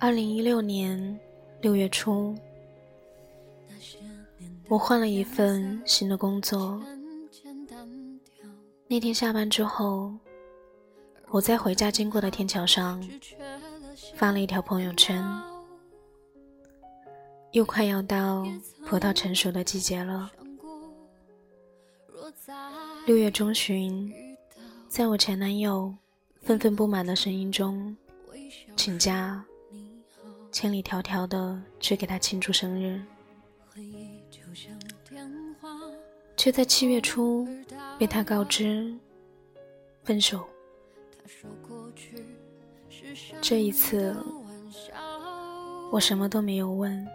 二零一六年六月初，我换了一份新的工作。那天下班之后，我在回家经过的天桥上发了一条朋友圈。又快要到葡萄成熟的季节了。六月中旬，在我前男友愤愤不满的声音中，请假。千里迢迢的去给他庆祝生日，却在七月初被他告知分手。这一次，我什么都没有问，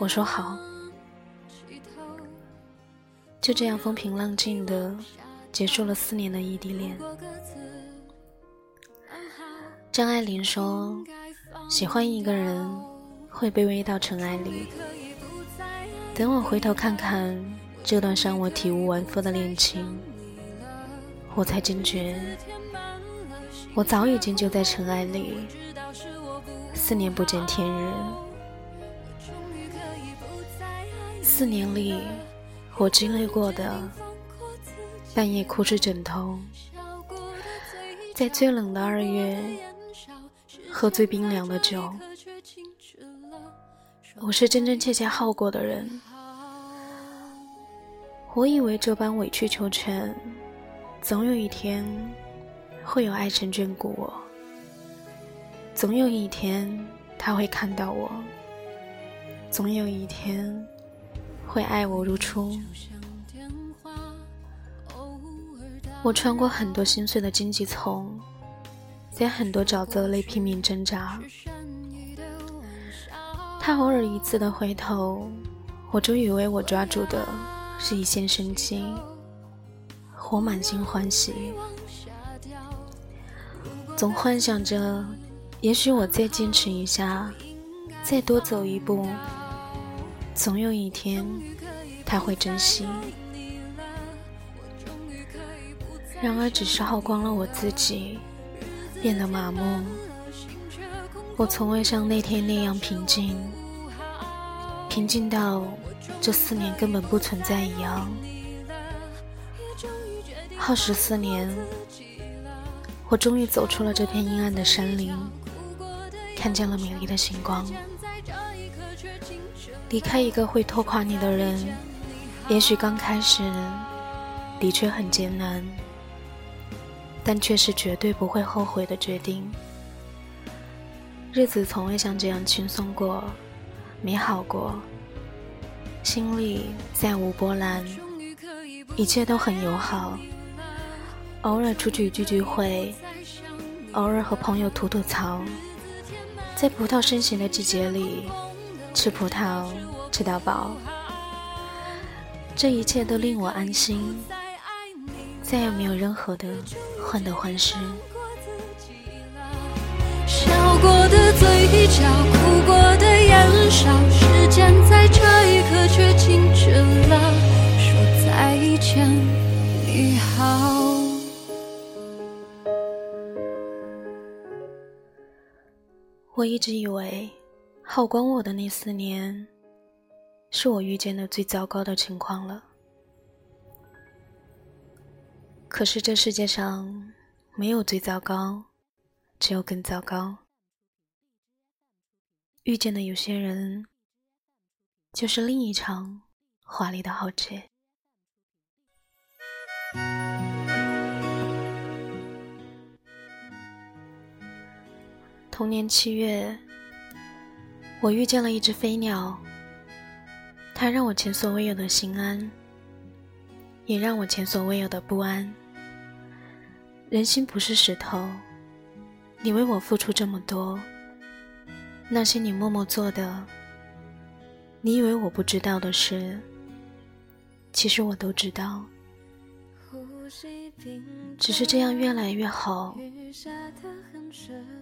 我说好，就这样风平浪静的结束了四年的异地恋。张爱玲说。喜欢一个人，会卑微到尘埃里。等我回头看看这段伤我体无完肤的恋情，我才惊觉，我早已经就在尘埃里。四年不见天日，四年里我经历过的半夜哭着枕头，在最冷的二月。喝最冰凉的酒，我是真真切切耗过的人。我以为这般委曲求全，总有一天会有爱神眷顾我，总有一天他会看到我，总有一天会爱我如初。我穿过很多心碎的荆棘丛。在很多沼泽里拼命挣扎，他偶尔一次的回头，我就以为我抓住的是一线生机，我满心欢喜，总幻想着，也许我再坚持一下，再多走一步，总有一天他会珍惜。然而，只是耗光了我自己。变得麻木，我从未像那天那样平静，平静到这四年根本不存在一样。耗时四年，我终于走出了这片阴暗的山林，看见了美丽的星光。离开一个会拖垮你的人，也许刚开始的确很艰难。但却是绝对不会后悔的决定。日子从未像这样轻松过，美好过，心里再无波澜，一切都很友好。偶尔出去聚聚会，偶尔和朋友吐吐槽，在葡萄盛行的季节里吃葡萄吃到饱，这一切都令我安心。再也没有任何的患得患失。笑过的嘴角，哭过的眼梢，时间在这一刻却静止了，说再见，你好。我一直以为，耗光我的那四年，是我遇见的最糟糕的情况了。可是这世界上没有最糟糕，只有更糟糕。遇见的有些人，就是另一场华丽的浩劫。同年七月，我遇见了一只飞鸟，它让我前所未有的心安，也让我前所未有的不安。人心不是石头，你为我付出这么多，那些你默默做的，你以为我不知道的事，其实我都知道。只是这样越来越好，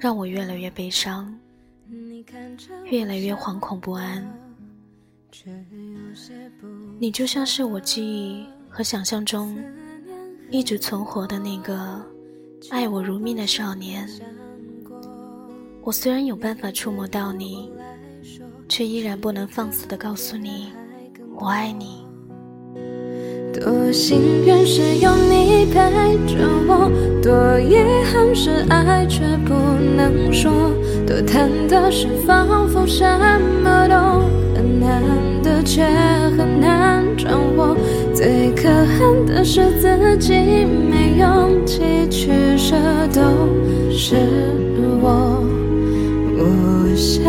让我越来越悲伤，越来越惶恐不安。你就像是我记忆和想象中一直存活的那个。爱我如命的少年，我虽然有办法触摸到你，却依然不能放肆的告诉你我爱你。多幸运是有你陪着我，多遗憾是爱却不能说，多忐忑是仿佛什么都很难得却很难，恨的是自己没勇气去舍，都是我。我想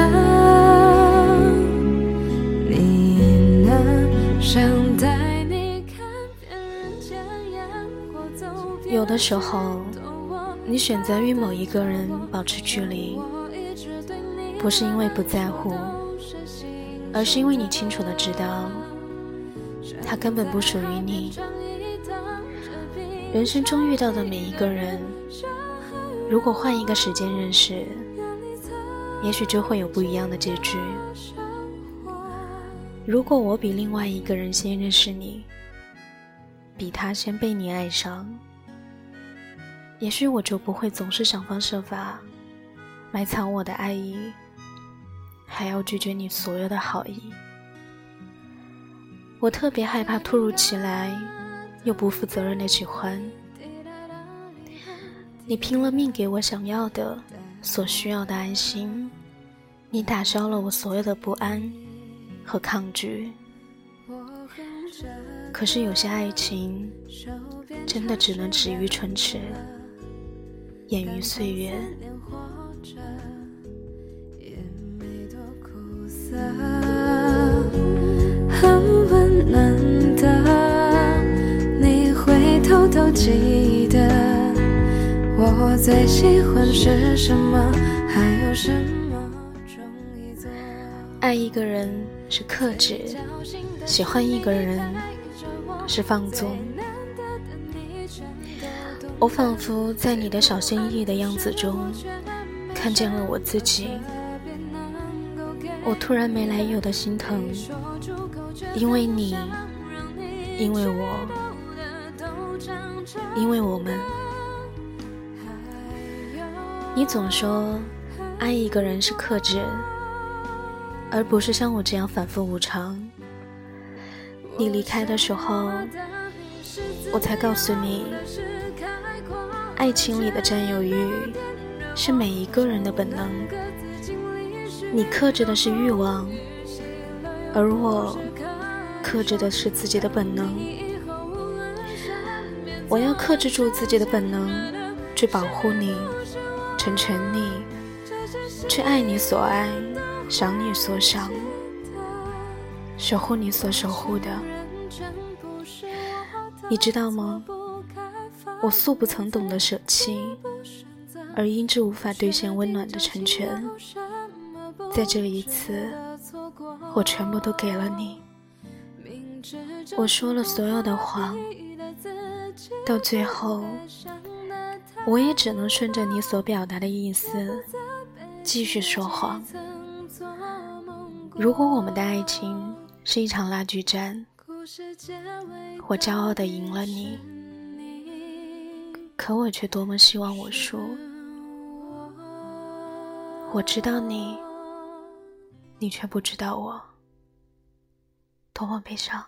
你能想带你看遍人间烟火，走遍有的时候，你选择与某一个人保持距离，不是因为不在乎，而是因为你清楚的知道，他根本不属于你。人生中遇到的每一个人，如果换一个时间认识，也许就会有不一样的结局。如果我比另外一个人先认识你，比他先被你爱上，也许我就不会总是想方设法埋藏我的爱意，还要拒绝你所有的好意。我特别害怕突如其来又不负责任的喜欢，你拼了命给我想要的。所需要的安心，你打消了我所有的不安和抗拒。可是有些爱情，真的只能止于唇齿，掩于岁月。很我最喜欢是什么？还有什么爱一个人是克制，喜欢一个人是放纵。我仿佛在你的小心翼翼的样子中，看见了我自己。我突然没来由的心疼，因为你，因为我，因为我们。你总说，爱一个人是克制，而不是像我这样反复无常。你离开的时候，我才告诉你，爱情里的占有欲是每一个人的本能。你克制的是欲望，而我克制的是自己的本能。我要克制住自己的本能，去保护你。成全你，去爱你所爱，想你所想，守护你所守护的。你知道吗？我素不曾懂得舍弃，而因之无法兑现温暖的成全。在这一次，我全部都给了你。我说了所有的谎，到最后。我也只能顺着你所表达的意思继续说谎。如果我们的爱情是一场拉锯战，我骄傲的赢了你，可我却多么希望我输。我知道你，你却不知道我，多么悲伤。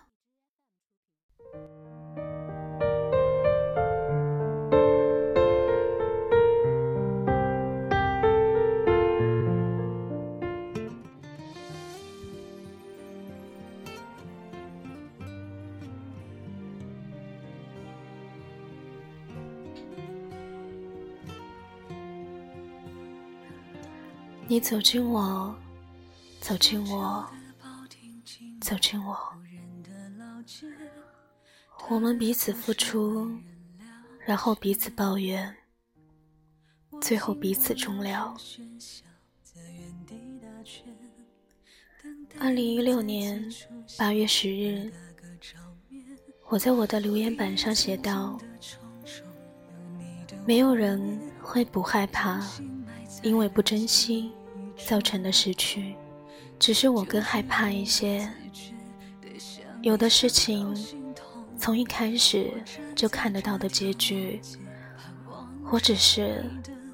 你走进我，走进我，走进我。我们彼此付出，然后彼此抱怨，最后彼此终了。二零一六年八月十日，我在我的留言板上写道：“没有人会不害怕，因为不珍惜。”造成的失去，只是我更害怕一些。有的事情，从一开始就看得到的结局，我只是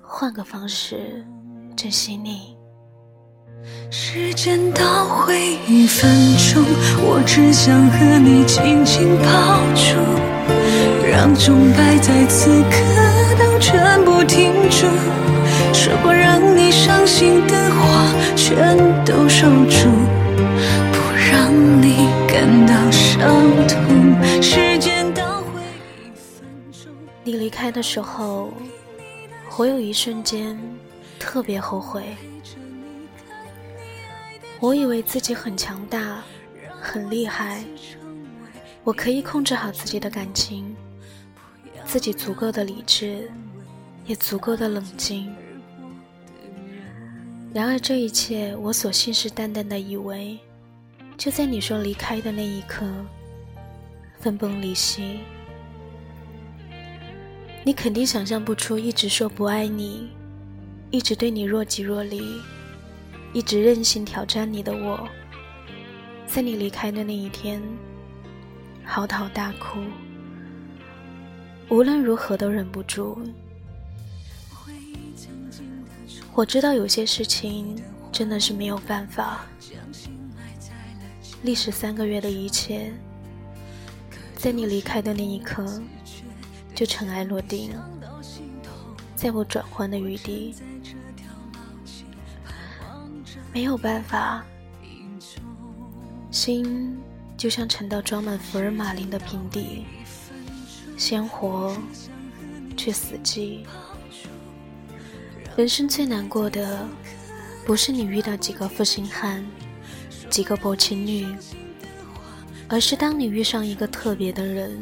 换个方式珍惜你。时间倒回一分钟，我只想和你紧紧抱住，让钟摆在此刻都全部停住，说过让你伤心的话全都守住，不让你感到伤痛。时间倒回一分钟，你离开的时候，我有一瞬间特别后悔。我以为自己很强大，很厉害，我可以控制好自己的感情，自己足够的理智，也足够的冷静。然而这一切，我所信誓旦旦的以为，就在你说离开的那一刻，分崩离析。你肯定想象不出，一直说不爱你，一直对你若即若离。一直任性挑战你的我，在你离开的那一天，嚎啕大哭，无论如何都忍不住。我知道有些事情真的是没有办法，历时三个月的一切，在你离开的那一刻就尘埃落定，在我转换的余地。没有办法，心就像沉到装满福尔马林的瓶底，鲜活却死寂。人生最难过的，不是你遇到几个负心汉，几个薄情女，而是当你遇上一个特别的人，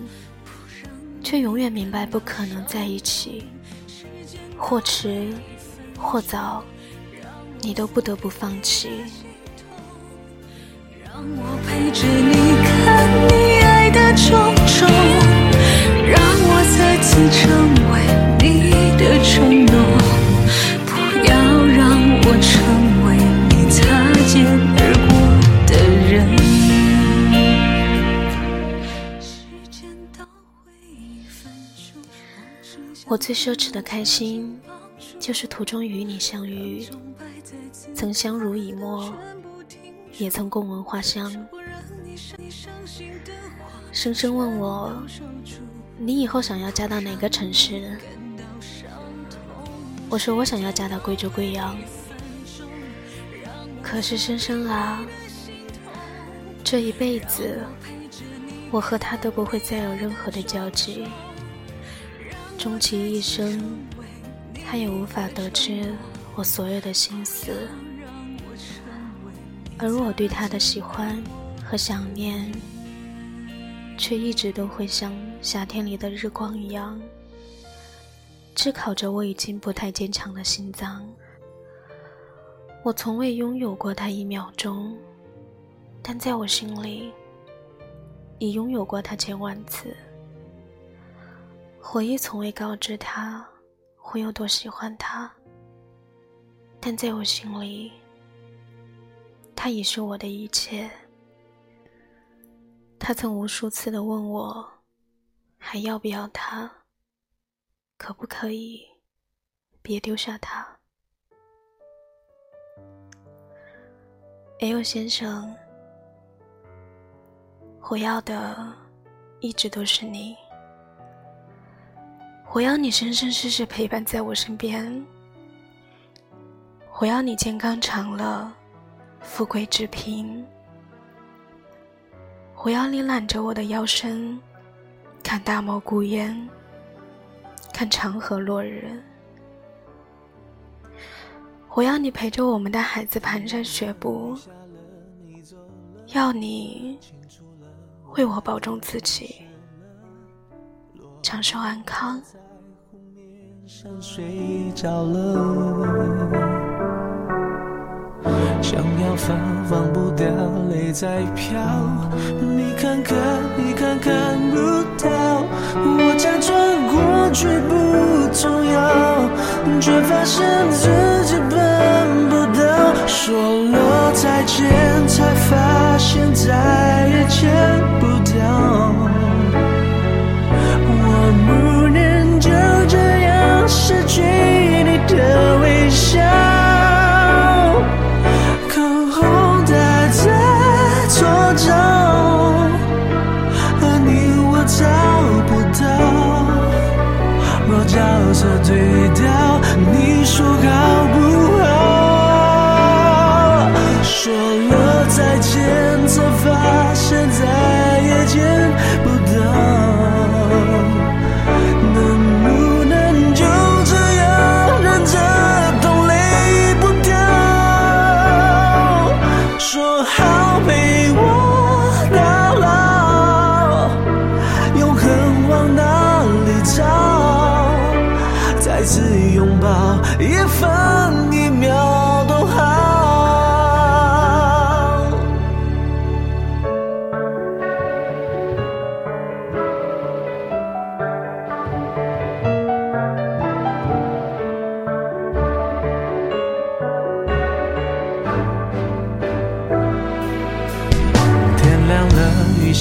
却永远明白不可能在一起，或迟或早。你都不得不放弃。让我陪着你看你爱的种种，让我再次成为你的承诺，我成为你擦肩而过的人。我最奢侈的开心，就是途中与你相遇。曾相濡以沫，也曾共闻花香。深深问我，你以后想要嫁到哪个城市？我说我想要嫁到贵州贵阳。可是深深啊，这一辈子，我和他都不会再有任何的交集。终其一生，他也无法得知。我所有的心思，而我对他的喜欢和想念，却一直都会像夏天里的日光一样，炙烤着我已经不太坚强的心脏。我从未拥有过他一秒钟，但在我心里，已拥有过他千万次。回忆从未告知他，我有多喜欢他。但在我心里，他已是我的一切。他曾无数次的问我，还要不要他？可不可以别丢下他？L 先生，我要的一直都是你。我要你生生世世陪伴在我身边。我要你健康长乐，富贵之平。我要你揽着我的腰身，看大漠孤烟，看长河落日。我要你陪着我们的孩子蹒跚学步，要你为我保重自己，长寿安康。想要放放不掉，泪在飘。你看看，你看看不到。我假装过去不重要，却发现自己办不到。说了再见，才发现再也见不到。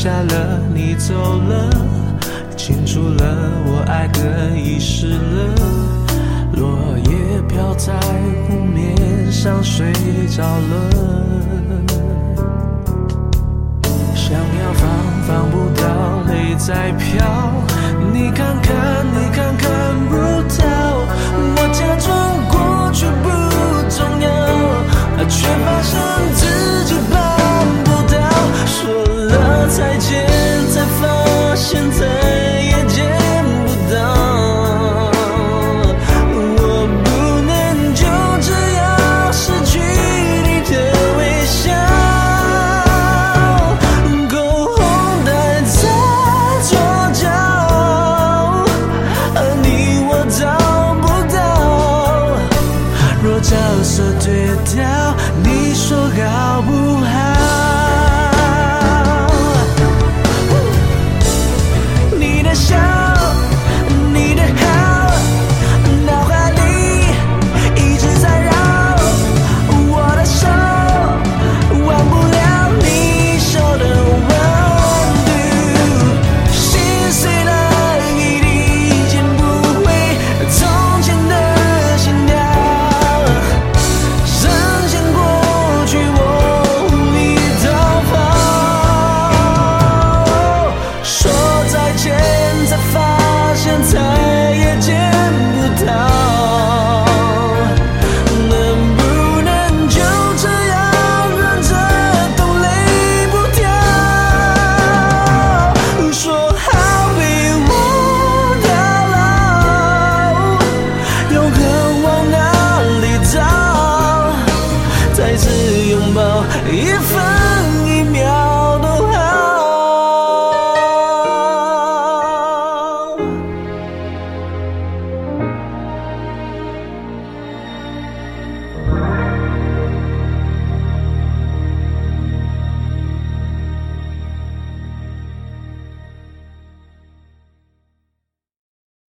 下了你走了清楚了我爱的遗失了落叶飘在湖面上睡着了想要放放不掉泪在飘你看看你看看不到我假装过去不重要却发现